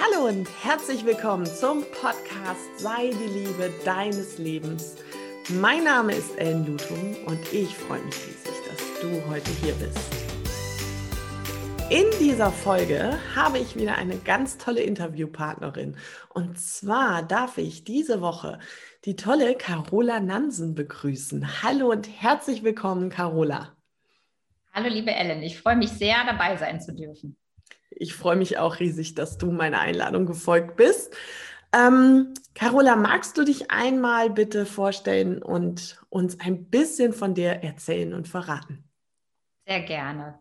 Hallo und herzlich willkommen zum Podcast Sei die Liebe deines Lebens. Mein Name ist Ellen Lutum und ich freue mich riesig, dass du heute hier bist. In dieser Folge habe ich wieder eine ganz tolle Interviewpartnerin. Und zwar darf ich diese Woche die tolle Carola Nansen begrüßen. Hallo und herzlich willkommen, Carola. Hallo, liebe Ellen. Ich freue mich sehr, dabei sein zu dürfen. Ich freue mich auch riesig, dass du meiner Einladung gefolgt bist. Ähm, Carola, magst du dich einmal bitte vorstellen und uns ein bisschen von dir erzählen und verraten? Sehr gerne.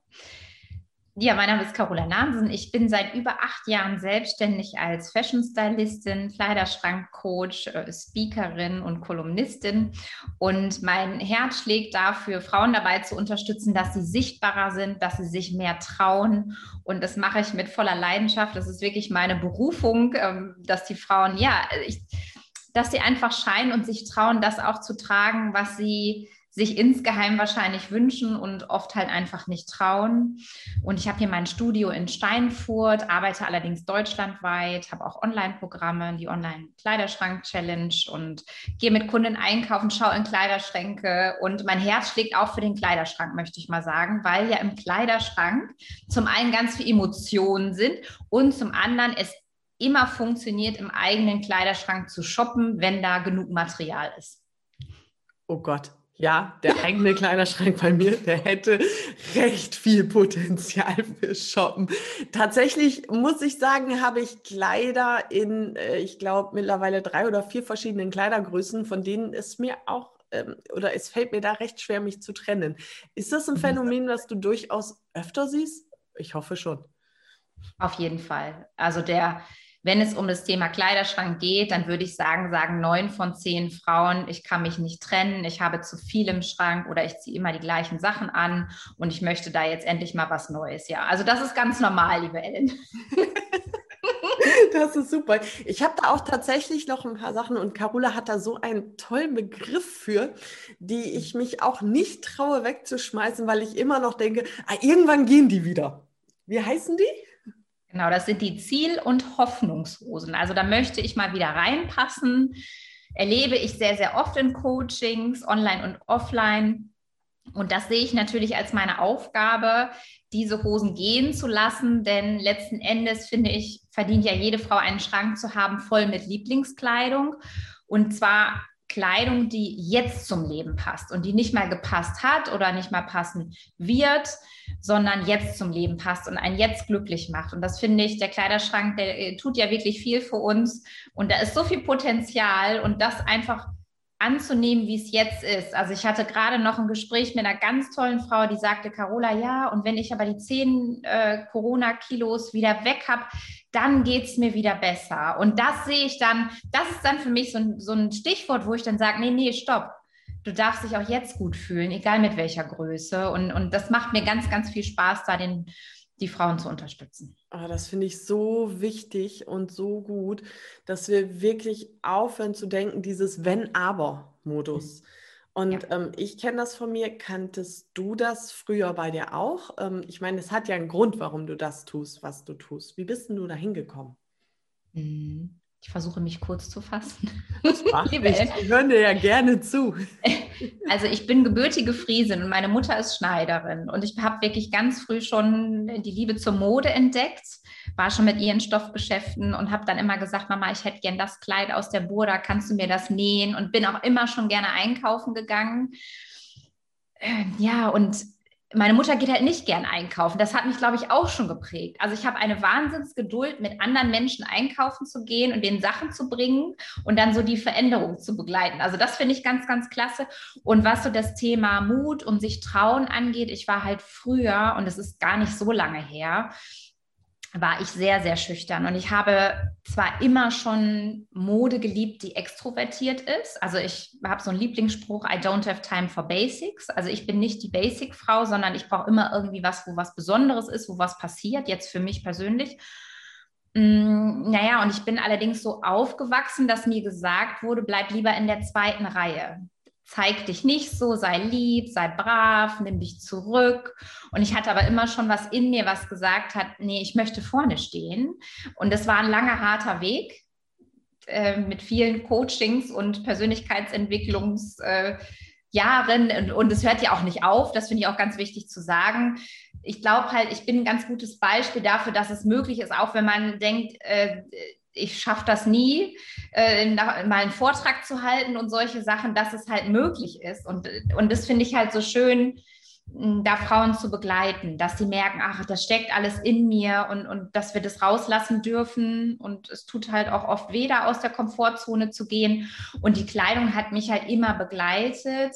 Ja, mein Name ist Carola Nansen. Ich bin seit über acht Jahren selbstständig als Fashion Stylistin, Kleiderschrankcoach, äh, Speakerin und Kolumnistin. Und mein Herz schlägt dafür, Frauen dabei zu unterstützen, dass sie sichtbarer sind, dass sie sich mehr trauen. Und das mache ich mit voller Leidenschaft. Das ist wirklich meine Berufung, ähm, dass die Frauen, ja, ich, dass sie einfach scheinen und sich trauen, das auch zu tragen, was sie sich insgeheim wahrscheinlich wünschen und oft halt einfach nicht trauen. Und ich habe hier mein Studio in Steinfurt, arbeite allerdings deutschlandweit, habe auch Online-Programme, die Online-Kleiderschrank-Challenge und gehe mit Kunden einkaufen, schaue in Kleiderschränke und mein Herz schlägt auch für den Kleiderschrank, möchte ich mal sagen, weil ja im Kleiderschrank zum einen ganz viele Emotionen sind und zum anderen es immer funktioniert, im eigenen Kleiderschrank zu shoppen, wenn da genug Material ist. Oh Gott, ja, der eigene Kleiderschrank bei mir, der hätte recht viel Potenzial für Shoppen. Tatsächlich muss ich sagen, habe ich Kleider in, äh, ich glaube, mittlerweile drei oder vier verschiedenen Kleidergrößen, von denen es mir auch ähm, oder es fällt mir da recht schwer, mich zu trennen. Ist das ein mhm. Phänomen, was du durchaus öfter siehst? Ich hoffe schon. Auf jeden Fall. Also der wenn es um das Thema Kleiderschrank geht, dann würde ich sagen, sagen neun von zehn Frauen, ich kann mich nicht trennen, ich habe zu viel im Schrank oder ich ziehe immer die gleichen Sachen an und ich möchte da jetzt endlich mal was Neues. Ja, also das ist ganz normal, liebe Ellen. Das ist super. Ich habe da auch tatsächlich noch ein paar Sachen und Carola hat da so einen tollen Begriff für, die ich mich auch nicht traue wegzuschmeißen, weil ich immer noch denke, ah, irgendwann gehen die wieder. Wie heißen die? Genau, das sind die Ziel- und Hoffnungshosen. Also da möchte ich mal wieder reinpassen. Erlebe ich sehr, sehr oft in Coachings, online und offline. Und das sehe ich natürlich als meine Aufgabe, diese Hosen gehen zu lassen, denn letzten Endes finde ich, verdient ja jede Frau einen Schrank zu haben, voll mit Lieblingskleidung. Und zwar Kleidung, die jetzt zum Leben passt und die nicht mal gepasst hat oder nicht mal passen wird, sondern jetzt zum Leben passt und einen jetzt glücklich macht. Und das finde ich, der Kleiderschrank, der äh, tut ja wirklich viel für uns und da ist so viel Potenzial und das einfach anzunehmen, wie es jetzt ist. Also ich hatte gerade noch ein Gespräch mit einer ganz tollen Frau, die sagte, Carola, ja, und wenn ich aber die zehn äh, Corona-Kilos wieder weg habe, dann geht es mir wieder besser. Und das sehe ich dann, das ist dann für mich so ein, so ein Stichwort, wo ich dann sage, nee, nee, stopp. Du darfst dich auch jetzt gut fühlen, egal mit welcher Größe. Und, und das macht mir ganz, ganz viel Spaß, da den, die Frauen zu unterstützen. Oh, das finde ich so wichtig und so gut, dass wir wirklich aufhören zu denken, dieses Wenn-Aber-Modus. Mhm. Und ja. ähm, ich kenne das von mir. Kanntest du das früher bei dir auch? Ähm, ich meine, es hat ja einen Grund, warum du das tust, was du tust. Wie bist denn du da hingekommen? Mhm. Ich versuche mich kurz zu fassen. Das macht Liebe ich hören dir ja gerne zu. Also ich bin gebürtige Friesin und meine Mutter ist Schneiderin und ich habe wirklich ganz früh schon die Liebe zur Mode entdeckt, war schon mit ihren Stoffgeschäften und habe dann immer gesagt, Mama, ich hätte gern das Kleid aus der Burda, kannst du mir das nähen? Und bin auch immer schon gerne einkaufen gegangen. Äh, ja, und meine Mutter geht halt nicht gern einkaufen. Das hat mich, glaube ich, auch schon geprägt. Also ich habe eine Wahnsinnsgeduld, mit anderen Menschen einkaufen zu gehen und den Sachen zu bringen und dann so die Veränderung zu begleiten. Also das finde ich ganz, ganz klasse. Und was so das Thema Mut und sich trauen angeht, ich war halt früher, und es ist gar nicht so lange her, war ich sehr, sehr schüchtern. Und ich habe zwar immer schon Mode geliebt, die extrovertiert ist. Also ich habe so einen Lieblingsspruch, I don't have time for basics. Also ich bin nicht die Basic-Frau, sondern ich brauche immer irgendwie was, wo was Besonderes ist, wo was passiert, jetzt für mich persönlich. Mm, naja, und ich bin allerdings so aufgewachsen, dass mir gesagt wurde, bleib lieber in der zweiten Reihe zeig dich nicht so, sei lieb, sei brav, nimm dich zurück. Und ich hatte aber immer schon was in mir, was gesagt hat, nee, ich möchte vorne stehen. Und das war ein langer, harter Weg äh, mit vielen Coachings und Persönlichkeitsentwicklungsjahren. Äh, und es hört ja auch nicht auf, das finde ich auch ganz wichtig zu sagen. Ich glaube halt, ich bin ein ganz gutes Beispiel dafür, dass es möglich ist, auch wenn man denkt, äh, ich schaffe das nie, äh, mal einen Vortrag zu halten und solche Sachen, dass es halt möglich ist. Und, und das finde ich halt so schön, da Frauen zu begleiten, dass sie merken, ach, das steckt alles in mir und, und dass wir das rauslassen dürfen. Und es tut halt auch oft weh, da aus der Komfortzone zu gehen. Und die Kleidung hat mich halt immer begleitet.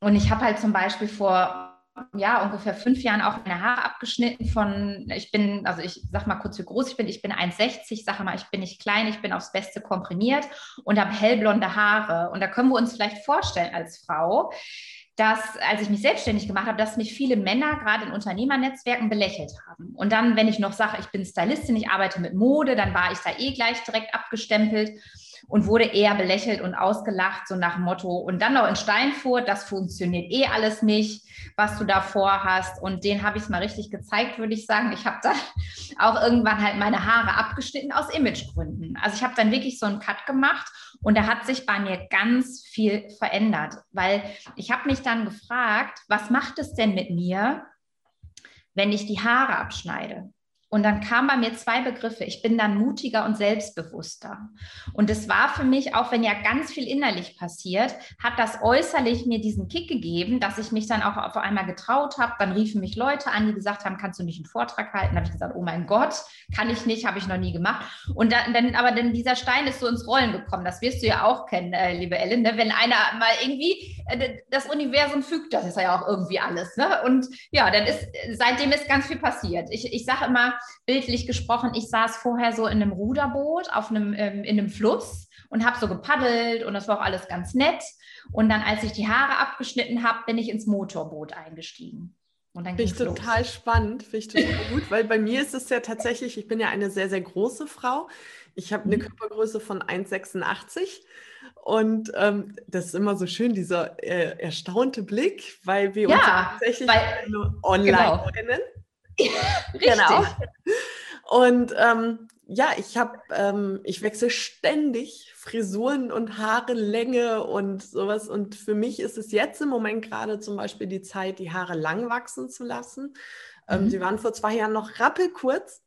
Und ich habe halt zum Beispiel vor ja, ungefähr fünf Jahren auch meine Haare abgeschnitten von, ich bin, also ich sag mal kurz, wie groß ich bin. Ich bin 1,60, sage mal, ich bin nicht klein, ich bin aufs Beste komprimiert und habe hellblonde Haare. Und da können wir uns vielleicht vorstellen als Frau, dass, als ich mich selbstständig gemacht habe, dass mich viele Männer gerade in Unternehmernetzwerken belächelt haben. Und dann, wenn ich noch sage, ich bin Stylistin, ich arbeite mit Mode, dann war ich da eh gleich direkt abgestempelt und wurde eher belächelt und ausgelacht, so nach dem Motto, und dann noch in Steinfurt, das funktioniert eh alles nicht, was du da vorhast. Und den habe ich es mal richtig gezeigt, würde ich sagen. Ich habe dann auch irgendwann halt meine Haare abgeschnitten aus Imagegründen. Also ich habe dann wirklich so einen Cut gemacht und da hat sich bei mir ganz viel verändert, weil ich habe mich dann gefragt, was macht es denn mit mir, wenn ich die Haare abschneide? Und dann kamen bei mir zwei Begriffe. Ich bin dann mutiger und selbstbewusster. Und es war für mich, auch wenn ja ganz viel innerlich passiert, hat das äußerlich mir diesen Kick gegeben, dass ich mich dann auch auf einmal getraut habe. Dann riefen mich Leute an, die gesagt haben, kannst du nicht einen Vortrag halten? Da habe ich gesagt, oh mein Gott, kann ich nicht, habe ich noch nie gemacht. Und dann, aber dann dieser Stein ist so ins Rollen gekommen. Das wirst du ja auch kennen, äh, liebe Ellen. Ne? Wenn einer mal irgendwie, äh, das Universum fügt das ist ja auch irgendwie alles. Ne? Und ja, dann ist, seitdem ist ganz viel passiert. Ich, ich sage immer, bildlich gesprochen, ich saß vorher so in einem Ruderboot auf einem, ähm, in einem Fluss und habe so gepaddelt und das war auch alles ganz nett. Und dann, als ich die Haare abgeschnitten habe, bin ich ins Motorboot eingestiegen. Und dann Finde ich total los. spannend, finde ich total gut, weil bei mir ist es ja tatsächlich, ich bin ja eine sehr, sehr große Frau. Ich habe eine mhm. Körpergröße von 1,86 und ähm, das ist immer so schön, dieser äh, erstaunte Blick, weil wir ja, uns tatsächlich weil, online genau. kennen. genau. Und ähm, ja, ich habe, ähm, ich wechsle ständig Frisuren und Haarelänge und sowas. Und für mich ist es jetzt im Moment gerade zum Beispiel die Zeit, die Haare lang wachsen zu lassen. Ähm, mhm. sie waren vor zwei Jahren noch rappelkurz.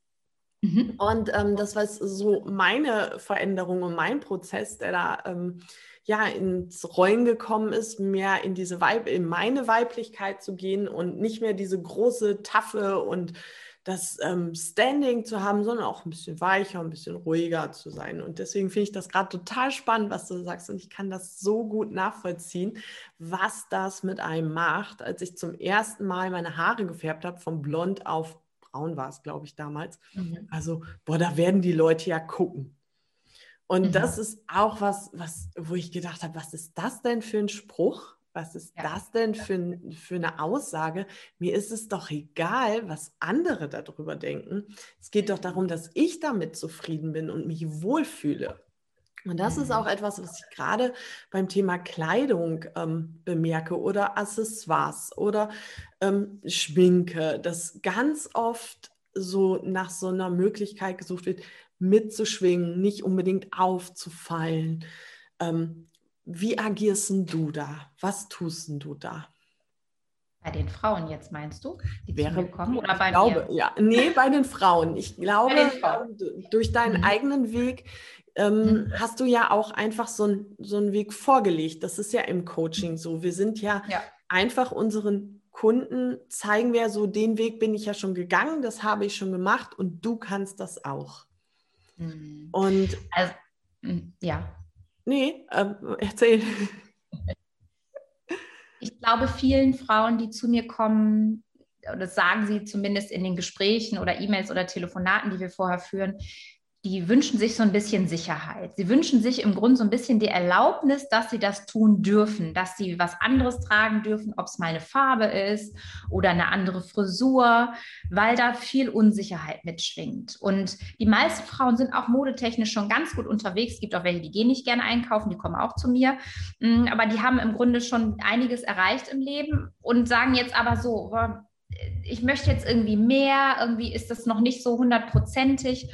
Mhm. Und ähm, das war so meine Veränderung und mein Prozess, der da ähm, ja ins Rollen gekommen ist, mehr in diese Weib in meine Weiblichkeit zu gehen und nicht mehr diese große Taffe und das ähm, Standing zu haben, sondern auch ein bisschen weicher, ein bisschen ruhiger zu sein. Und deswegen finde ich das gerade total spannend, was du sagst. Und ich kann das so gut nachvollziehen, was das mit einem macht. Als ich zum ersten Mal meine Haare gefärbt habe, von blond auf braun war es, glaube ich, damals. Mhm. Also, boah, da werden die Leute ja gucken. Und mhm. das ist auch was, was, wo ich gedacht habe, was ist das denn für ein Spruch? Was ist ja. das denn für, für eine Aussage? Mir ist es doch egal, was andere darüber denken. Es geht doch darum, dass ich damit zufrieden bin und mich wohlfühle. Und das ist mhm. auch etwas, was ich gerade beim Thema Kleidung ähm, bemerke oder Accessoires oder ähm, Schminke, dass ganz oft so nach so einer Möglichkeit gesucht wird, mitzuschwingen, nicht unbedingt aufzufallen. Ähm, wie agierst du da? Was tust du da? Bei den Frauen jetzt meinst du, die Wäre, kommen oder bei glaube, mir? Ja, nee, bei den Frauen. Ich glaube, Frauen. durch deinen mhm. eigenen Weg ähm, mhm. hast du ja auch einfach so, ein, so einen Weg vorgelegt. Das ist ja im Coaching so. Wir sind ja, ja. einfach unseren Kunden zeigen wir so, den Weg bin ich ja schon gegangen, das habe ich schon gemacht und du kannst das auch. Mhm. Und also, mm, ja. Nee, äh, erzähl. Ich glaube, vielen Frauen, die zu mir kommen, das sagen sie zumindest in den Gesprächen oder E-Mails oder Telefonaten, die wir vorher führen, die wünschen sich so ein bisschen Sicherheit. Sie wünschen sich im Grunde so ein bisschen die Erlaubnis, dass sie das tun dürfen, dass sie was anderes tragen dürfen, ob es mal eine Farbe ist oder eine andere Frisur, weil da viel Unsicherheit mitschwingt. Und die meisten Frauen sind auch modetechnisch schon ganz gut unterwegs. Es gibt auch welche, die gehen nicht gerne einkaufen, die kommen auch zu mir. Mm, aber die haben im Grunde schon einiges erreicht im Leben und sagen jetzt aber so, ich möchte jetzt irgendwie mehr, irgendwie ist das noch nicht so hundertprozentig.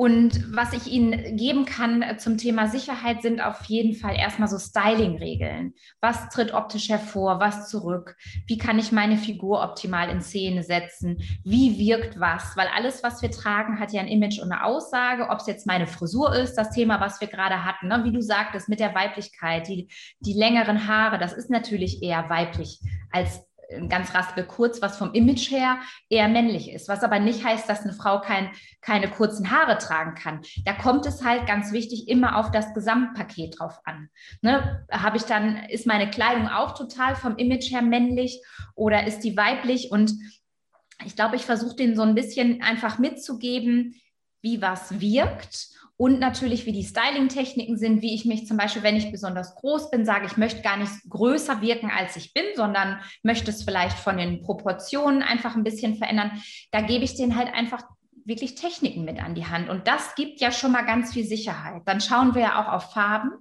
Und was ich Ihnen geben kann äh, zum Thema Sicherheit sind auf jeden Fall erstmal so Styling-Regeln. Was tritt optisch hervor, was zurück? Wie kann ich meine Figur optimal in Szene setzen? Wie wirkt was? Weil alles, was wir tragen, hat ja ein Image und eine Aussage. Ob es jetzt meine Frisur ist, das Thema, was wir gerade hatten, ne? wie du sagtest, mit der Weiblichkeit, die, die längeren Haare, das ist natürlich eher weiblich als ganz raspel kurz, was vom Image her eher männlich ist, was aber nicht heißt, dass eine Frau kein, keine kurzen Haare tragen kann. Da kommt es halt ganz wichtig immer auf das Gesamtpaket drauf an. Ne? Habe ich dann, ist meine Kleidung auch total vom Image her männlich oder ist die weiblich? Und ich glaube, ich versuche den so ein bisschen einfach mitzugeben, wie was wirkt und natürlich, wie die Styling-Techniken sind, wie ich mich zum Beispiel, wenn ich besonders groß bin, sage, ich möchte gar nicht größer wirken, als ich bin, sondern möchte es vielleicht von den Proportionen einfach ein bisschen verändern. Da gebe ich denen halt einfach wirklich Techniken mit an die Hand. Und das gibt ja schon mal ganz viel Sicherheit. Dann schauen wir ja auch auf Farben.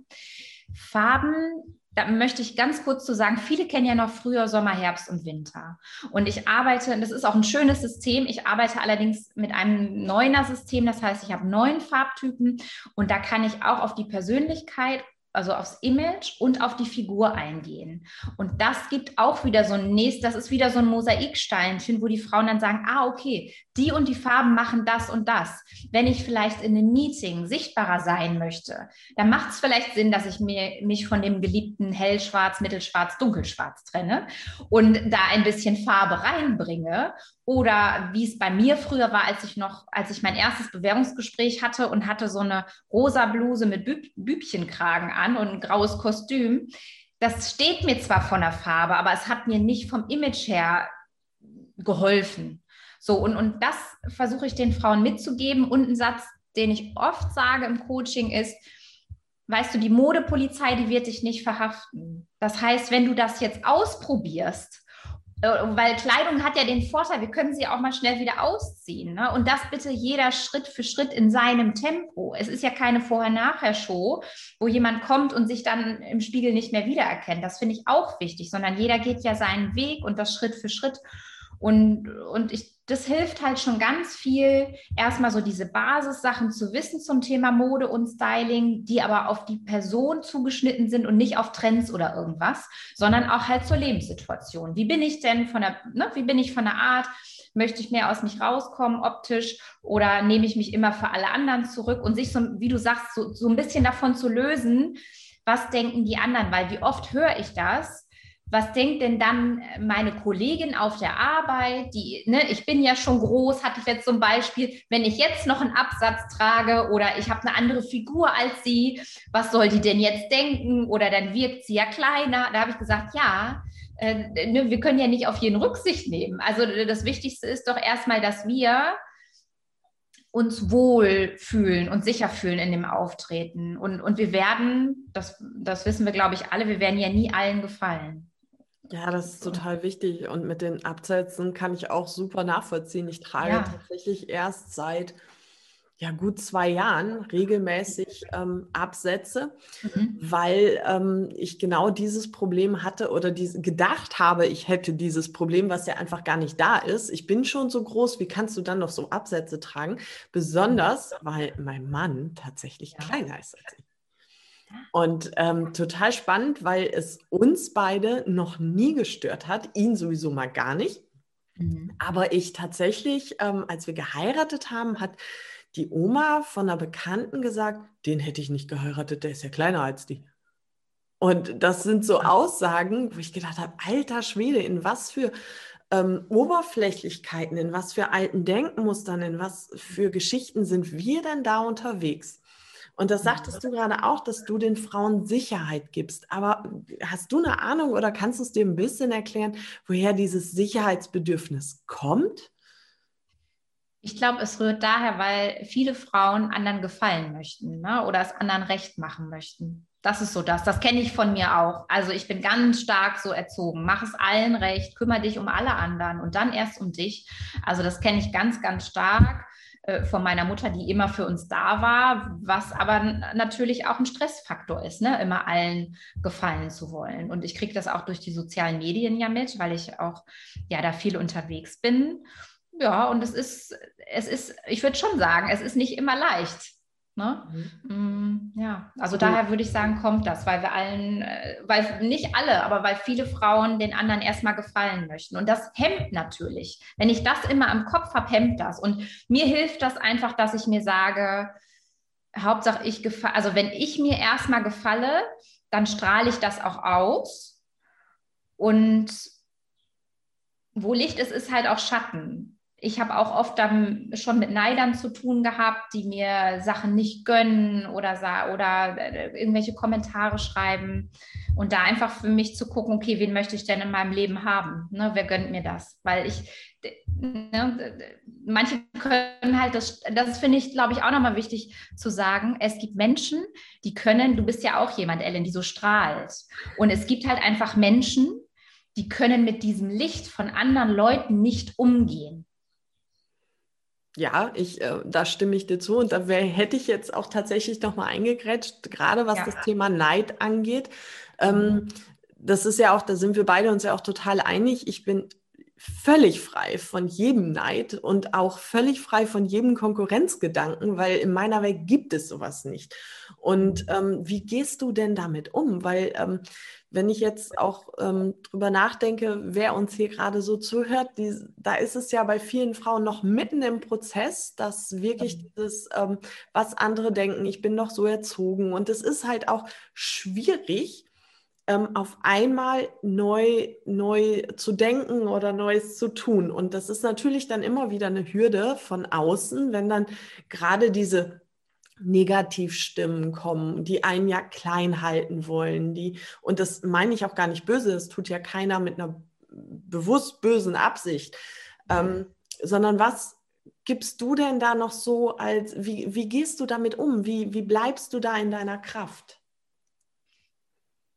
Farben da möchte ich ganz kurz zu sagen, viele kennen ja noch früher Sommer, Herbst und Winter. Und ich arbeite, das ist auch ein schönes System, ich arbeite allerdings mit einem neuner System, das heißt, ich habe neun Farbtypen und da kann ich auch auf die Persönlichkeit also aufs Image und auf die Figur eingehen. Und das gibt auch wieder so ein nächstes, das ist wieder so ein Mosaiksteinchen, wo die Frauen dann sagen, ah, okay, die und die Farben machen das und das. Wenn ich vielleicht in einem Meeting sichtbarer sein möchte, dann macht es vielleicht Sinn, dass ich mir, mich von dem geliebten hellschwarz, mittelschwarz, dunkelschwarz trenne und da ein bisschen Farbe reinbringe. Oder wie es bei mir früher war, als ich noch, als ich mein erstes Bewerbungsgespräch hatte und hatte so eine rosa Bluse mit Büb Bübchenkragen an und ein graues Kostüm. Das steht mir zwar von der Farbe, aber es hat mir nicht vom Image her geholfen. So, und, und das versuche ich den Frauen mitzugeben. Und ein Satz, den ich oft sage im Coaching ist, weißt du, die Modepolizei, die wird dich nicht verhaften. Das heißt, wenn du das jetzt ausprobierst, weil Kleidung hat ja den Vorteil, wir können sie auch mal schnell wieder ausziehen. Ne? Und das bitte jeder Schritt für Schritt in seinem Tempo. Es ist ja keine Vorher-Nachher-Show, wo jemand kommt und sich dann im Spiegel nicht mehr wiedererkennt. Das finde ich auch wichtig, sondern jeder geht ja seinen Weg und das Schritt für Schritt. Und, und ich, das hilft halt schon ganz viel, erstmal so diese Basissachen zu wissen zum Thema Mode und Styling, die aber auf die Person zugeschnitten sind und nicht auf Trends oder irgendwas, sondern auch halt zur Lebenssituation. Wie bin ich denn von der, ne, wie bin ich von der Art? Möchte ich mehr aus mich rauskommen optisch oder nehme ich mich immer für alle anderen zurück und sich so, wie du sagst, so, so ein bisschen davon zu lösen, was denken die anderen? Weil wie oft höre ich das? Was denkt denn dann meine Kollegin auf der Arbeit? Die, ne, ich bin ja schon groß, hatte ich jetzt zum Beispiel, wenn ich jetzt noch einen Absatz trage oder ich habe eine andere Figur als sie, was soll die denn jetzt denken? Oder dann wirkt sie ja kleiner. Da habe ich gesagt, ja, äh, ne, wir können ja nicht auf jeden Rücksicht nehmen. Also das Wichtigste ist doch erstmal, dass wir uns wohl fühlen und sicher fühlen in dem Auftreten. Und, und wir werden, das, das wissen wir, glaube ich, alle, wir werden ja nie allen gefallen. Ja, das ist total wichtig. Und mit den Absätzen kann ich auch super nachvollziehen. Ich trage ja. tatsächlich erst seit ja, gut zwei Jahren regelmäßig ähm, Absätze, mhm. weil ähm, ich genau dieses Problem hatte oder diese, gedacht habe, ich hätte dieses Problem, was ja einfach gar nicht da ist. Ich bin schon so groß, wie kannst du dann noch so Absätze tragen? Besonders, weil mein Mann tatsächlich ja. kleiner ist als ich. Und ähm, total spannend, weil es uns beide noch nie gestört hat, ihn sowieso mal gar nicht. Mhm. Aber ich tatsächlich, ähm, als wir geheiratet haben, hat die Oma von einer Bekannten gesagt, den hätte ich nicht geheiratet, der ist ja kleiner als die. Und das sind so Aussagen, wo ich gedacht habe, alter Schwede, in was für ähm, Oberflächlichkeiten, in was für alten Denkmustern, in was für Geschichten sind wir denn da unterwegs? Und das sagtest du gerade auch, dass du den Frauen Sicherheit gibst. Aber hast du eine Ahnung oder kannst du es dir ein bisschen erklären, woher dieses Sicherheitsbedürfnis kommt? Ich glaube, es rührt daher, weil viele Frauen anderen gefallen möchten ne? oder es anderen recht machen möchten. Das ist so das. Das kenne ich von mir auch. Also ich bin ganz stark so erzogen. Mach es allen recht, kümmere dich um alle anderen und dann erst um dich. Also das kenne ich ganz, ganz stark von meiner Mutter, die immer für uns da war, was aber natürlich auch ein Stressfaktor ist, ne? immer allen gefallen zu wollen. Und ich kriege das auch durch die sozialen Medien ja mit, weil ich auch ja da viel unterwegs bin. Ja, und es ist, es ist, ich würde schon sagen, es ist nicht immer leicht. Ne? Mhm. Mm, ja, also mhm. daher würde ich sagen, kommt das, weil wir allen, äh, weil nicht alle, aber weil viele Frauen den anderen erstmal gefallen möchten. Und das hemmt natürlich. Wenn ich das immer am Kopf habe, hemmt das. Und mir hilft das einfach, dass ich mir sage, Hauptsache ich gefalle, also wenn ich mir erstmal gefalle, dann strahle ich das auch aus. Und wo Licht ist, ist halt auch Schatten ich habe auch oft dann schon mit Neidern zu tun gehabt, die mir Sachen nicht gönnen oder, oder äh, irgendwelche Kommentare schreiben. Und da einfach für mich zu gucken, okay, wen möchte ich denn in meinem Leben haben? Ne, wer gönnt mir das? Weil ich, ne, manche können halt, das, das finde ich, glaube ich, auch nochmal wichtig zu sagen, es gibt Menschen, die können, du bist ja auch jemand, Ellen, die so strahlt. Und es gibt halt einfach Menschen, die können mit diesem Licht von anderen Leuten nicht umgehen. Ja, ich, äh, da stimme ich dir zu. Und da wär, hätte ich jetzt auch tatsächlich nochmal eingegrätscht, gerade was ja. das Thema Neid angeht. Ähm, mhm. das ist ja auch, da sind wir beide uns ja auch total einig. Ich bin völlig frei von jedem Neid und auch völlig frei von jedem Konkurrenzgedanken, weil in meiner Welt gibt es sowas nicht. Und mhm. ähm, wie gehst du denn damit um? Weil ähm, wenn ich jetzt auch ähm, drüber nachdenke, wer uns hier gerade so zuhört, die, da ist es ja bei vielen Frauen noch mitten im Prozess, dass wirklich mhm. dieses, ähm, was andere denken, ich bin noch so erzogen. Und es ist halt auch schwierig, ähm, auf einmal neu, neu zu denken oder Neues zu tun. Und das ist natürlich dann immer wieder eine Hürde von außen, wenn dann gerade diese Negativstimmen kommen, die einen ja klein halten wollen, die, und das meine ich auch gar nicht böse, das tut ja keiner mit einer bewusst bösen Absicht, ähm, sondern was gibst du denn da noch so als, wie, wie gehst du damit um? Wie, wie bleibst du da in deiner Kraft?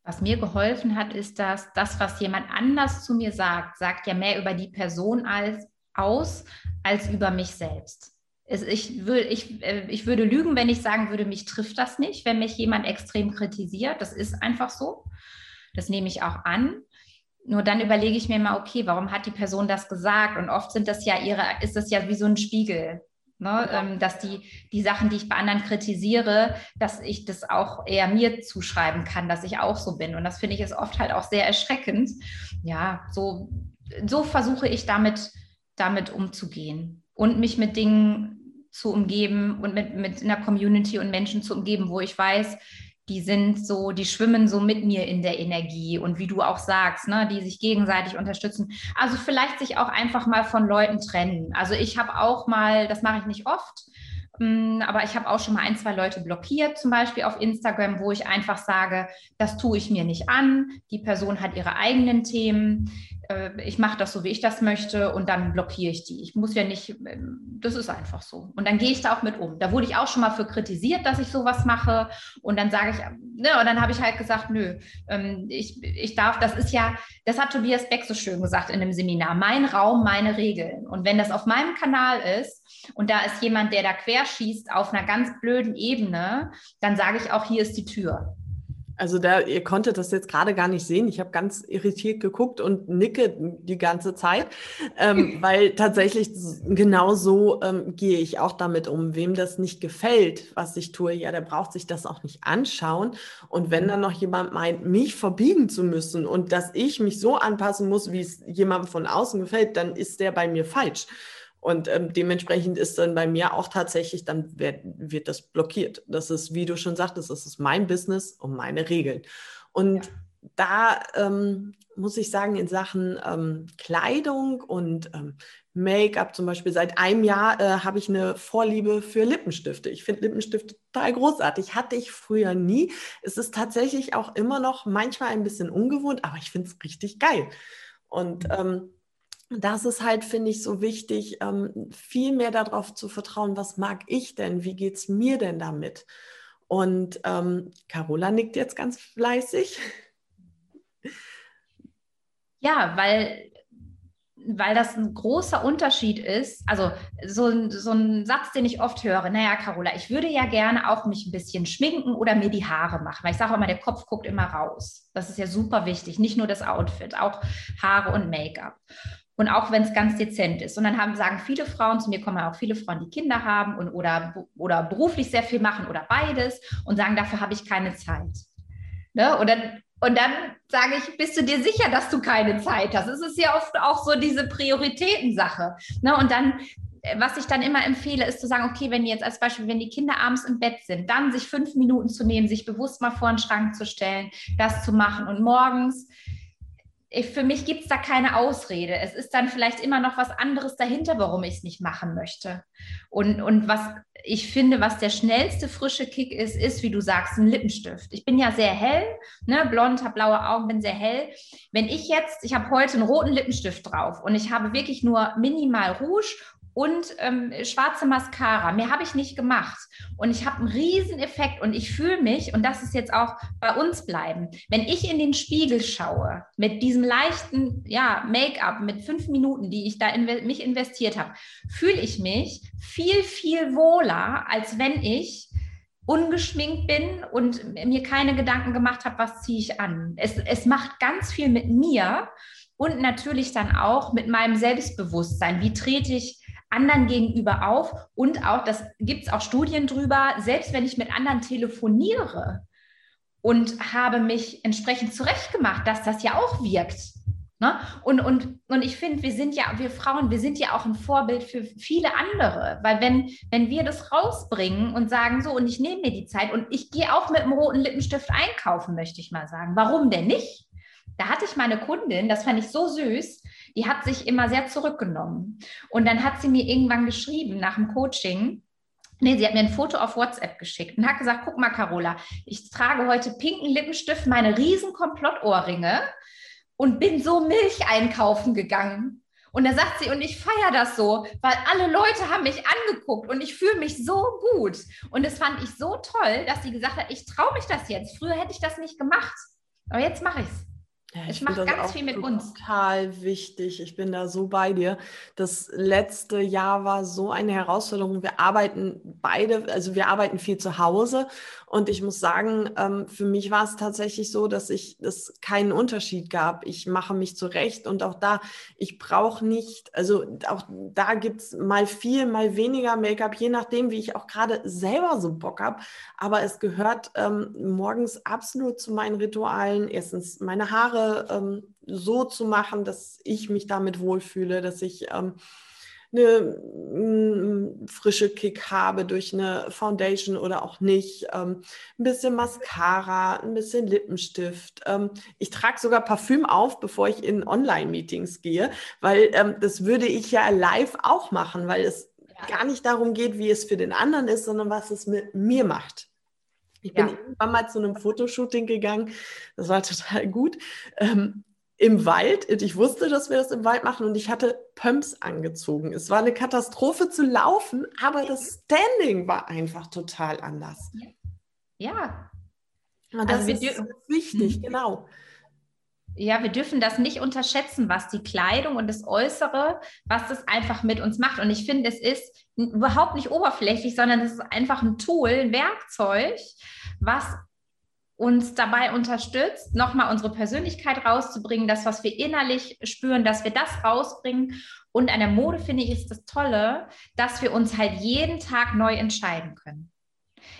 Was mir geholfen hat, ist, dass das, was jemand anders zu mir sagt, sagt ja mehr über die Person als, aus als über mich selbst es, ich, will, ich, äh, ich würde lügen, wenn ich sagen würde, mich trifft das nicht, wenn mich jemand extrem kritisiert. Das ist einfach so. Das nehme ich auch an. Nur dann überlege ich mir mal, okay, warum hat die Person das gesagt? Und oft sind das ja ihre, ist das ja wie so ein Spiegel. Ne? Ähm, dass die, die Sachen, die ich bei anderen kritisiere, dass ich das auch eher mir zuschreiben kann, dass ich auch so bin. Und das finde ich ist oft halt auch sehr erschreckend. Ja, so, so versuche ich damit, damit umzugehen und mich mit Dingen zu umgeben und mit, mit einer Community und Menschen zu umgeben, wo ich weiß, die sind so, die schwimmen so mit mir in der Energie und wie du auch sagst, ne, die sich gegenseitig unterstützen. Also vielleicht sich auch einfach mal von Leuten trennen. Also ich habe auch mal, das mache ich nicht oft, mm, aber ich habe auch schon mal ein, zwei Leute blockiert, zum Beispiel auf Instagram, wo ich einfach sage, das tue ich mir nicht an. Die Person hat ihre eigenen Themen. Äh, ich mache das so, wie ich das möchte und dann blockiere ich die. Ich muss ja nicht, ähm, das ist einfach so. Und dann gehe ich da auch mit um. Da wurde ich auch schon mal für kritisiert, dass ich sowas mache. Und dann sage ich, ne, und dann habe ich halt gesagt, nö, ähm, ich, ich darf, das ist ja, das hat Tobias Beck so schön gesagt in dem Seminar, mein Raum, meine Regeln. Und wenn das auf meinem Kanal ist und da ist jemand, der da querschießt auf einer ganz blöden Ebene, dann sage ich auch, hier ist die Tür. Also da, ihr konntet das jetzt gerade gar nicht sehen. Ich habe ganz irritiert geguckt und nicke die ganze Zeit, ähm, weil tatsächlich genau so ähm, gehe ich auch damit um. Wem das nicht gefällt, was ich tue, ja, der braucht sich das auch nicht anschauen. Und wenn dann noch jemand meint, mich verbiegen zu müssen und dass ich mich so anpassen muss, wie es jemandem von außen gefällt, dann ist der bei mir falsch. Und ähm, dementsprechend ist dann bei mir auch tatsächlich, dann wird, wird das blockiert. Das ist, wie du schon sagtest, das ist mein Business und meine Regeln. Und ja. da ähm, muss ich sagen, in Sachen ähm, Kleidung und ähm, Make-up zum Beispiel, seit einem Jahr äh, habe ich eine Vorliebe für Lippenstifte. Ich finde Lippenstifte total großartig. Hatte ich früher nie. Es ist tatsächlich auch immer noch manchmal ein bisschen ungewohnt, aber ich finde es richtig geil. Und ähm, das ist halt, finde ich, so wichtig, ähm, viel mehr darauf zu vertrauen, was mag ich denn, wie geht es mir denn damit? Und ähm, Carola nickt jetzt ganz fleißig. Ja, weil weil das ein großer Unterschied ist. Also so, so ein Satz, den ich oft höre, naja, Carola, ich würde ja gerne auch mich ein bisschen schminken oder mir die Haare machen, weil ich sage immer, der Kopf guckt immer raus. Das ist ja super wichtig, nicht nur das Outfit, auch Haare und Make-up. Und auch wenn es ganz dezent ist. Und dann haben, sagen viele Frauen, zu mir kommen auch viele Frauen, die Kinder haben und, oder, oder beruflich sehr viel machen oder beides und sagen, dafür habe ich keine Zeit. Ne? Und dann und dann sage ich, bist du dir sicher, dass du keine Zeit hast? Es ist ja oft auch so diese Prioritätensache. Ne? Und dann, äh, was ich dann immer empfehle, ist zu sagen, okay, wenn jetzt als Beispiel, wenn die Kinder abends im Bett sind, dann sich fünf Minuten zu nehmen, sich bewusst mal vor den Schrank zu stellen, das zu machen und morgens ich, für mich gibt es da keine Ausrede. Es ist dann vielleicht immer noch was anderes dahinter, warum ich es nicht machen möchte. Und, und was ich finde, was der schnellste frische Kick ist, ist, wie du sagst, ein Lippenstift. Ich bin ja sehr hell, ne, blond, habe blaue Augen, bin sehr hell. Wenn ich jetzt, ich habe heute einen roten Lippenstift drauf und ich habe wirklich nur minimal Rouge und ähm, schwarze Mascara. Mehr habe ich nicht gemacht. Und ich habe einen riesen Effekt und ich fühle mich, und das ist jetzt auch bei uns bleiben, wenn ich in den Spiegel schaue, mit diesem leichten ja, Make-up, mit fünf Minuten, die ich da in mich investiert habe, fühle ich mich viel, viel wohler, als wenn ich ungeschminkt bin und mir keine Gedanken gemacht habe, was ziehe ich an. Es, es macht ganz viel mit mir und natürlich dann auch mit meinem Selbstbewusstsein. Wie trete ich anderen gegenüber auf und auch, das gibt es auch Studien drüber, selbst wenn ich mit anderen telefoniere und habe mich entsprechend zurechtgemacht, dass das ja auch wirkt. Ne? Und, und, und ich finde, wir sind ja, wir Frauen, wir sind ja auch ein Vorbild für viele andere, weil wenn, wenn wir das rausbringen und sagen, so, und ich nehme mir die Zeit und ich gehe auch mit einem roten Lippenstift einkaufen, möchte ich mal sagen. Warum denn nicht? Da hatte ich meine Kundin, das fand ich so süß, die hat sich immer sehr zurückgenommen. Und dann hat sie mir irgendwann geschrieben nach dem Coaching, Nee, sie hat mir ein Foto auf WhatsApp geschickt und hat gesagt, guck mal, Carola, ich trage heute pinken Lippenstift, meine riesen Komplottohrringe und bin so Milch einkaufen gegangen. Und da sagt sie, und ich feiere das so, weil alle Leute haben mich angeguckt und ich fühle mich so gut. Und das fand ich so toll, dass sie gesagt hat, ich traue mich das jetzt. Früher hätte ich das nicht gemacht. Aber jetzt mache ich es. Ja, ich mache ganz viel mit uns. Total wichtig. Ich bin da so bei dir. Das letzte Jahr war so eine Herausforderung. Wir arbeiten beide, also wir arbeiten viel zu Hause. Und ich muss sagen, ähm, für mich war es tatsächlich so, dass ich es keinen Unterschied gab. Ich mache mich zurecht und auch da, ich brauche nicht, also auch da gibt es mal viel, mal weniger Make-up, je nachdem, wie ich auch gerade selber so Bock habe. Aber es gehört ähm, morgens absolut zu meinen Ritualen. Erstens meine Haare ähm, so zu machen, dass ich mich damit wohlfühle, dass ich ähm, eine mm, frische Kick habe durch eine Foundation oder auch nicht. Ähm, ein bisschen Mascara, ein bisschen Lippenstift. Ähm, ich trage sogar Parfüm auf, bevor ich in Online-Meetings gehe, weil ähm, das würde ich ja live auch machen, weil es ja. gar nicht darum geht, wie es für den anderen ist, sondern was es mit mir macht. Ich bin ja. irgendwann mal zu einem Fotoshooting gegangen. Das war total gut. Ähm, Im Wald. Ich wusste, dass wir das im Wald machen und ich hatte Pumps angezogen. Es war eine Katastrophe zu laufen, aber das Standing war einfach total anders. Ja. Und das also ist wichtig, mhm. genau. Ja, wir dürfen das nicht unterschätzen, was die Kleidung und das Äußere, was das einfach mit uns macht. Und ich finde, es ist überhaupt nicht oberflächlich, sondern es ist einfach ein Tool, ein Werkzeug, was uns dabei unterstützt, nochmal unsere Persönlichkeit rauszubringen, das, was wir innerlich spüren, dass wir das rausbringen. Und an der Mode finde ich ist das Tolle, dass wir uns halt jeden Tag neu entscheiden können.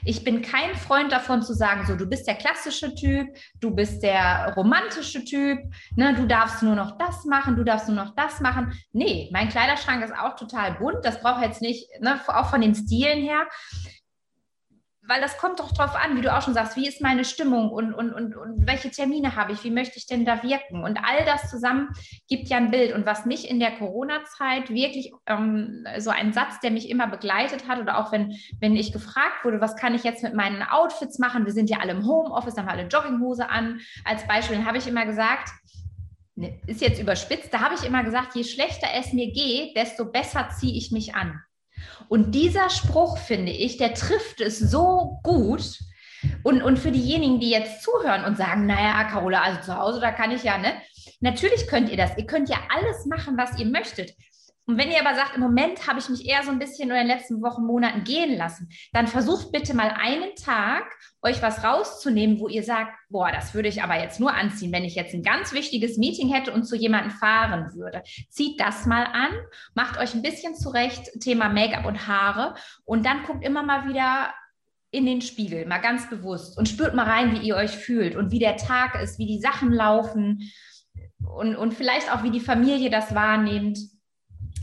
Ich bin kein Freund davon zu sagen, so, du bist der klassische Typ, du bist der romantische Typ, ne, du darfst nur noch das machen, du darfst nur noch das machen. Nee, mein Kleiderschrank ist auch total bunt, das braucht jetzt nicht, ne, auch von den Stilen her weil das kommt doch drauf an, wie du auch schon sagst, wie ist meine Stimmung und, und, und, und welche Termine habe ich, wie möchte ich denn da wirken? Und all das zusammen gibt ja ein Bild. Und was mich in der Corona-Zeit wirklich ähm, so ein Satz, der mich immer begleitet hat, oder auch wenn, wenn ich gefragt wurde, was kann ich jetzt mit meinen Outfits machen? Wir sind ja alle im Homeoffice, haben alle Jogginghose an. Als Beispiel habe ich immer gesagt, ne, ist jetzt überspitzt, da habe ich immer gesagt, je schlechter es mir geht, desto besser ziehe ich mich an. Und dieser Spruch, finde ich, der trifft es so gut. Und, und für diejenigen, die jetzt zuhören und sagen, naja, Carola, also zu Hause, da kann ich ja, ne? Natürlich könnt ihr das. Ihr könnt ja alles machen, was ihr möchtet. Und wenn ihr aber sagt, im Moment habe ich mich eher so ein bisschen in den letzten Wochen, Monaten gehen lassen, dann versucht bitte mal einen Tag, euch was rauszunehmen, wo ihr sagt, boah, das würde ich aber jetzt nur anziehen, wenn ich jetzt ein ganz wichtiges Meeting hätte und zu jemandem fahren würde. Zieht das mal an, macht euch ein bisschen zurecht, Thema Make-up und Haare und dann guckt immer mal wieder in den Spiegel, mal ganz bewusst und spürt mal rein, wie ihr euch fühlt und wie der Tag ist, wie die Sachen laufen und, und vielleicht auch, wie die Familie das wahrnimmt.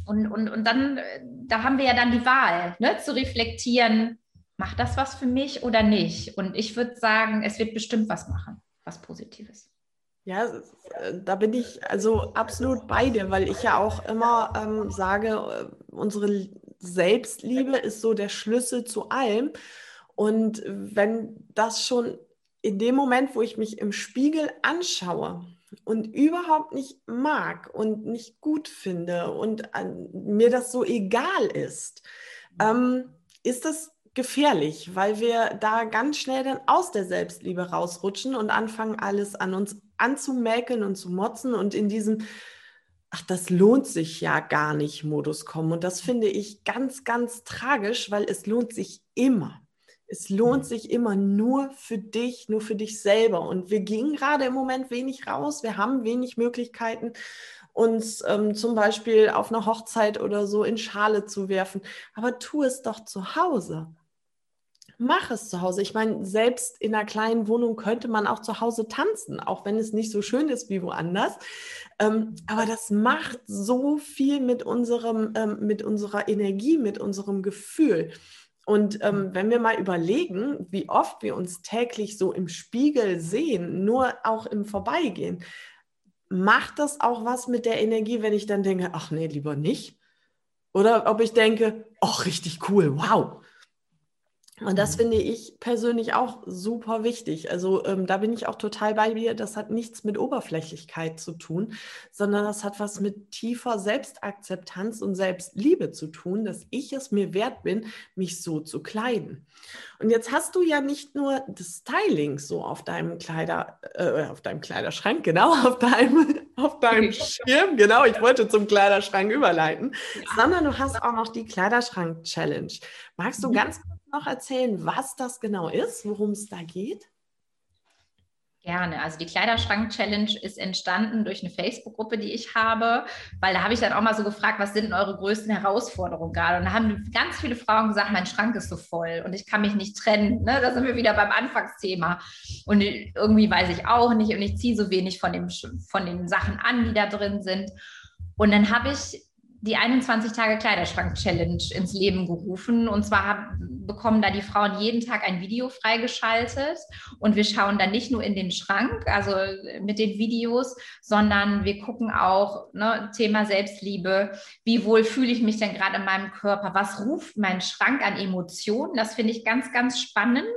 Und, und, und dann, da haben wir ja dann die Wahl, ne, zu reflektieren, macht das was für mich oder nicht? Und ich würde sagen, es wird bestimmt was machen, was Positives. Ja, da bin ich also absolut bei dir, weil ich ja auch immer ähm, sage, äh, unsere Selbstliebe ist so der Schlüssel zu allem. Und wenn das schon in dem Moment, wo ich mich im Spiegel anschaue, und überhaupt nicht mag und nicht gut finde und mir das so egal ist, mhm. ähm, ist das gefährlich, weil wir da ganz schnell dann aus der Selbstliebe rausrutschen und anfangen, alles an uns anzumäkeln und zu motzen und in diesem Ach, das lohnt sich ja gar nicht Modus kommen. Und das finde ich ganz, ganz tragisch, weil es lohnt sich immer. Es lohnt sich immer nur für dich, nur für dich selber. Und wir gehen gerade im Moment wenig raus. Wir haben wenig Möglichkeiten, uns ähm, zum Beispiel auf einer Hochzeit oder so in Schale zu werfen. Aber tu es doch zu Hause. Mach es zu Hause. Ich meine, selbst in einer kleinen Wohnung könnte man auch zu Hause tanzen, auch wenn es nicht so schön ist wie woanders. Ähm, aber das macht so viel mit unserem, ähm, mit unserer Energie, mit unserem Gefühl. Und ähm, wenn wir mal überlegen, wie oft wir uns täglich so im Spiegel sehen, nur auch im Vorbeigehen, macht das auch was mit der Energie, wenn ich dann denke, ach nee, lieber nicht? Oder ob ich denke, ach, richtig cool, wow, und das mhm. finde ich persönlich auch super wichtig. Also ähm, da bin ich auch total bei dir. Das hat nichts mit Oberflächlichkeit zu tun, sondern das hat was mit tiefer Selbstakzeptanz und Selbstliebe zu tun, dass ich es mir wert bin, mich so zu kleiden. Und jetzt hast du ja nicht nur das Styling so auf deinem Kleider, äh, auf deinem Kleiderschrank, genau, auf deinem, auf deinem Schirm, genau, ich wollte zum Kleiderschrank überleiten, sondern du hast auch noch die Kleiderschrank-Challenge. Magst du mhm. ganz kurz noch erzählen, was das genau ist, worum es da geht? Gerne. Also die Kleiderschrank-Challenge ist entstanden durch eine Facebook-Gruppe, die ich habe, weil da habe ich dann auch mal so gefragt, was sind eure größten Herausforderungen gerade? Und da haben ganz viele Frauen gesagt, mein Schrank ist so voll und ich kann mich nicht trennen. Ne? Da sind wir wieder beim Anfangsthema. Und irgendwie weiß ich auch nicht und ich ziehe so wenig von, dem, von den Sachen an, die da drin sind. Und dann habe ich die 21 Tage Kleiderschrank Challenge ins Leben gerufen. Und zwar bekommen da die Frauen jeden Tag ein Video freigeschaltet. Und wir schauen dann nicht nur in den Schrank, also mit den Videos, sondern wir gucken auch ne, Thema Selbstliebe. Wie wohl fühle ich mich denn gerade in meinem Körper? Was ruft mein Schrank an Emotionen? Das finde ich ganz, ganz spannend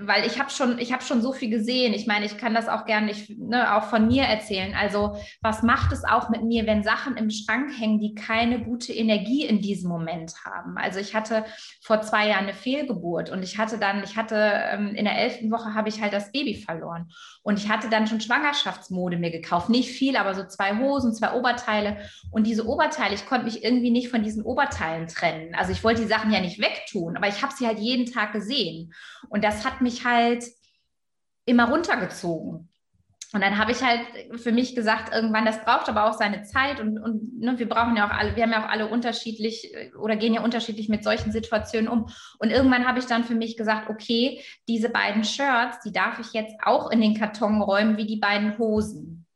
weil ich habe schon, ich schon so viel gesehen. Ich meine, ich kann das auch gerne ne, auch von mir erzählen. Also, was macht es auch mit mir, wenn Sachen im Schrank hängen, die keine gute Energie in diesem Moment haben? Also, ich hatte vor zwei Jahren eine Fehlgeburt und ich hatte dann, ich hatte ähm, in der elften Woche habe ich halt das Baby verloren und ich hatte dann schon Schwangerschaftsmode mir gekauft, nicht viel, aber so zwei Hosen, zwei Oberteile und diese Oberteile, ich konnte mich irgendwie nicht von diesen Oberteilen trennen. Also, ich wollte die Sachen ja nicht wegtun, aber ich habe sie halt jeden Tag gesehen und das hat mich halt immer runtergezogen. Und dann habe ich halt für mich gesagt, irgendwann, das braucht aber auch seine Zeit und, und ne, wir brauchen ja auch alle, wir haben ja auch alle unterschiedlich oder gehen ja unterschiedlich mit solchen Situationen um. Und irgendwann habe ich dann für mich gesagt, okay, diese beiden Shirts, die darf ich jetzt auch in den Karton räumen wie die beiden Hosen.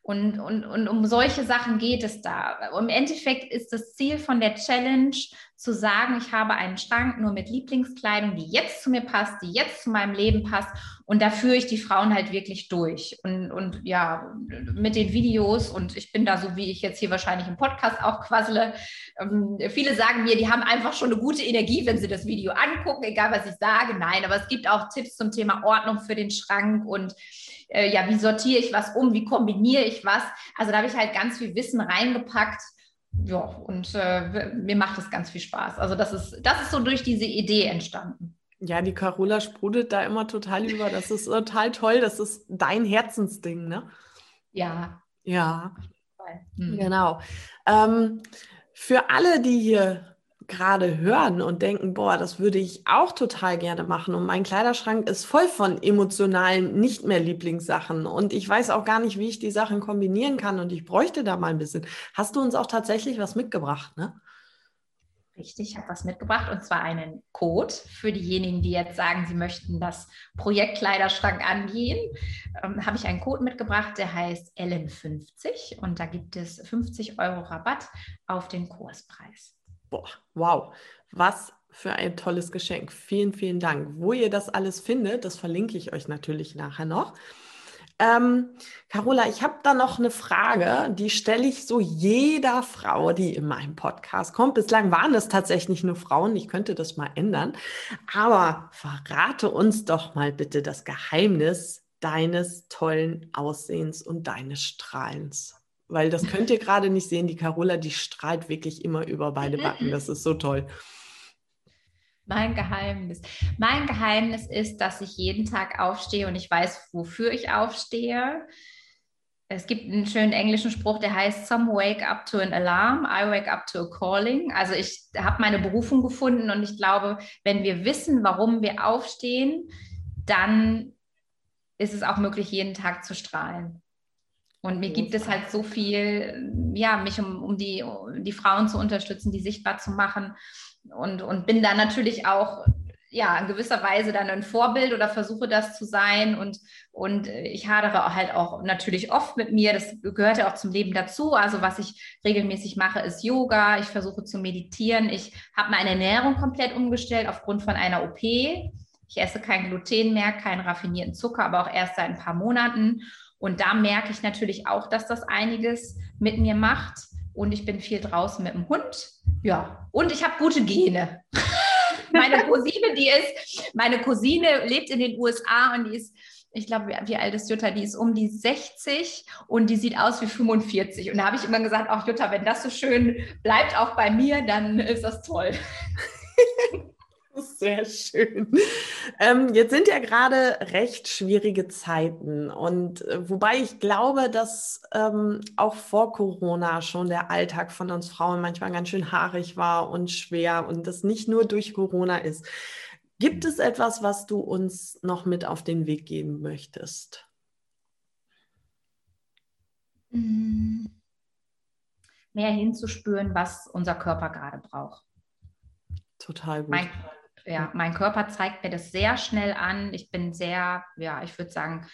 Und, und, und um solche Sachen geht es da. Im Endeffekt ist das Ziel von der Challenge, zu sagen, ich habe einen Schrank nur mit Lieblingskleidung, die jetzt zu mir passt, die jetzt zu meinem Leben passt. Und da führe ich die Frauen halt wirklich durch. Und, und ja, mit den Videos, und ich bin da so, wie ich jetzt hier wahrscheinlich im Podcast auch quassele. Ähm, viele sagen mir, die haben einfach schon eine gute Energie, wenn sie das Video angucken, egal was ich sage. Nein, aber es gibt auch Tipps zum Thema Ordnung für den Schrank und äh, ja, wie sortiere ich was um, wie kombiniere ich was. Also da habe ich halt ganz viel Wissen reingepackt ja, und äh, mir macht es ganz viel Spaß. Also das ist, das ist so durch diese Idee entstanden. Ja, die Carola sprudelt da immer total über. Das ist total toll. Das ist dein Herzensding, ne? Ja. Ja. Mhm. Genau. Ähm, für alle, die hier gerade hören und denken, boah, das würde ich auch total gerne machen. Und mein Kleiderschrank ist voll von emotionalen, nicht mehr Lieblingssachen. Und ich weiß auch gar nicht, wie ich die Sachen kombinieren kann. Und ich bräuchte da mal ein bisschen. Hast du uns auch tatsächlich was mitgebracht, ne? Richtig, ich habe was mitgebracht und zwar einen Code für diejenigen, die jetzt sagen, sie möchten das Projekt Kleiderschrank angehen. Ähm, habe ich einen Code mitgebracht, der heißt Ellen50 und da gibt es 50 Euro Rabatt auf den Kurspreis. Boah, wow, was für ein tolles Geschenk. Vielen, vielen Dank. Wo ihr das alles findet, das verlinke ich euch natürlich nachher noch. Ähm, Carola, ich habe da noch eine Frage, die stelle ich so jeder Frau, die in meinem Podcast kommt. Bislang waren es tatsächlich nur Frauen, ich könnte das mal ändern. Aber verrate uns doch mal bitte das Geheimnis deines tollen Aussehens und deines Strahlens weil das könnt ihr gerade nicht sehen. Die Carola, die strahlt wirklich immer über beide Backen. Das ist so toll. Mein Geheimnis. Mein Geheimnis ist, dass ich jeden Tag aufstehe und ich weiß, wofür ich aufstehe. Es gibt einen schönen englischen Spruch, der heißt, Some wake up to an alarm, I wake up to a calling. Also ich habe meine Berufung gefunden und ich glaube, wenn wir wissen, warum wir aufstehen, dann ist es auch möglich, jeden Tag zu strahlen. Und mir gibt es halt so viel, ja, mich um, um, die, um die Frauen zu unterstützen, die sichtbar zu machen. Und, und bin da natürlich auch, ja, in gewisser Weise dann ein Vorbild oder versuche das zu sein. Und, und ich hadere halt auch natürlich oft mit mir. Das gehört ja auch zum Leben dazu. Also was ich regelmäßig mache, ist Yoga. Ich versuche zu meditieren. Ich habe meine Ernährung komplett umgestellt aufgrund von einer OP. Ich esse kein Gluten mehr, keinen raffinierten Zucker, aber auch erst seit ein paar Monaten. Und da merke ich natürlich auch, dass das einiges mit mir macht. Und ich bin viel draußen mit dem Hund. Ja, und ich habe gute Gene. meine Cousine, die ist, meine Cousine lebt in den USA und die ist, ich glaube, wie, alt ist Jutta? Die ist um die 60 und die sieht aus wie 45. Und da habe ich immer gesagt, ach Jutta, wenn das so schön bleibt auch bei mir, dann ist das toll. Sehr schön. Ähm, jetzt sind ja gerade recht schwierige Zeiten und äh, wobei ich glaube, dass ähm, auch vor Corona schon der Alltag von uns Frauen manchmal ganz schön haarig war und schwer und das nicht nur durch Corona ist. Gibt es etwas, was du uns noch mit auf den Weg geben möchtest? Mm. Mehr hinzuspüren, was unser Körper gerade braucht. Total gut. Mein, ja, mein Körper zeigt mir das sehr schnell an. Ich bin sehr, ja, ich würde sagen,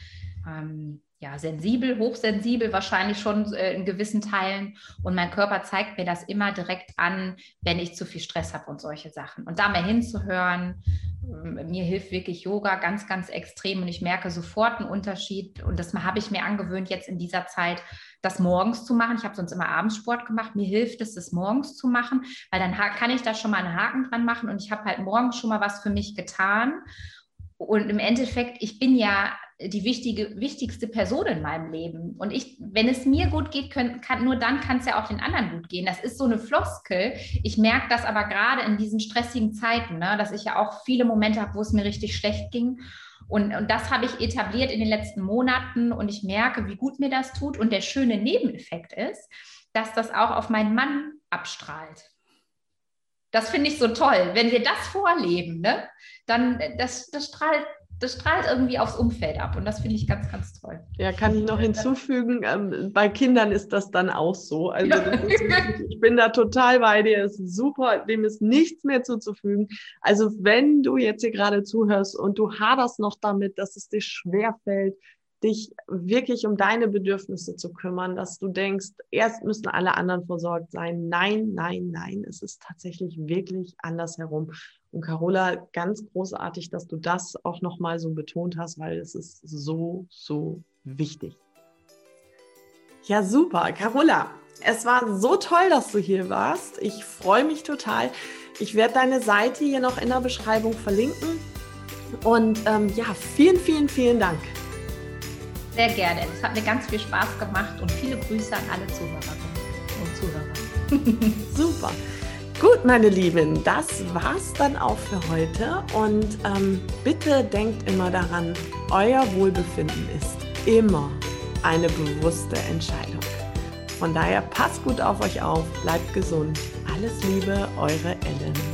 ähm, ja, sensibel, hochsensibel wahrscheinlich schon äh, in gewissen Teilen. Und mein Körper zeigt mir das immer direkt an, wenn ich zu viel Stress habe und solche Sachen. Und da mehr hinzuhören, mir hilft wirklich Yoga ganz, ganz extrem. Und ich merke sofort einen Unterschied. Und das habe ich mir angewöhnt, jetzt in dieser Zeit das morgens zu machen. Ich habe sonst immer Abendsport gemacht. Mir hilft es, das morgens zu machen, weil dann kann ich da schon mal einen Haken dran machen und ich habe halt morgens schon mal was für mich getan. Und im Endeffekt, ich bin ja die wichtige, wichtigste Person in meinem Leben. Und ich, wenn es mir gut geht, können, kann, nur dann kann es ja auch den anderen gut gehen. Das ist so eine Floskel. Ich merke das aber gerade in diesen stressigen Zeiten, ne, dass ich ja auch viele Momente habe, wo es mir richtig schlecht ging. Und, und das habe ich etabliert in den letzten Monaten und ich merke, wie gut mir das tut. Und der schöne Nebeneffekt ist, dass das auch auf meinen Mann abstrahlt. Das finde ich so toll. Wenn wir das vorleben, ne, dann das, das strahlt das strahlt irgendwie aufs Umfeld ab und das finde ich ganz, ganz toll. Ja, kann ich noch hinzufügen, ähm, bei Kindern ist das dann auch so. Also wirklich, ich bin da total bei dir, es ist super, dem ist nichts mehr zuzufügen. Also wenn du jetzt hier gerade zuhörst und du haderst noch damit, dass es dir schwerfällt, dich wirklich um deine Bedürfnisse zu kümmern, dass du denkst, erst müssen alle anderen versorgt sein. Nein, nein, nein, es ist tatsächlich wirklich andersherum. Und Carola, ganz großartig, dass du das auch nochmal so betont hast, weil es ist so, so wichtig. Ja, super. Carola, es war so toll, dass du hier warst. Ich freue mich total. Ich werde deine Seite hier noch in der Beschreibung verlinken. Und ähm, ja, vielen, vielen, vielen Dank. Sehr gerne. Es hat mir ganz viel Spaß gemacht und viele Grüße an alle Zuhörerinnen und Zuhörer. Super. Gut, meine Lieben, das war's dann auch für heute. Und ähm, bitte denkt immer daran, euer Wohlbefinden ist immer eine bewusste Entscheidung. Von daher passt gut auf euch auf, bleibt gesund. Alles Liebe, eure Ellen.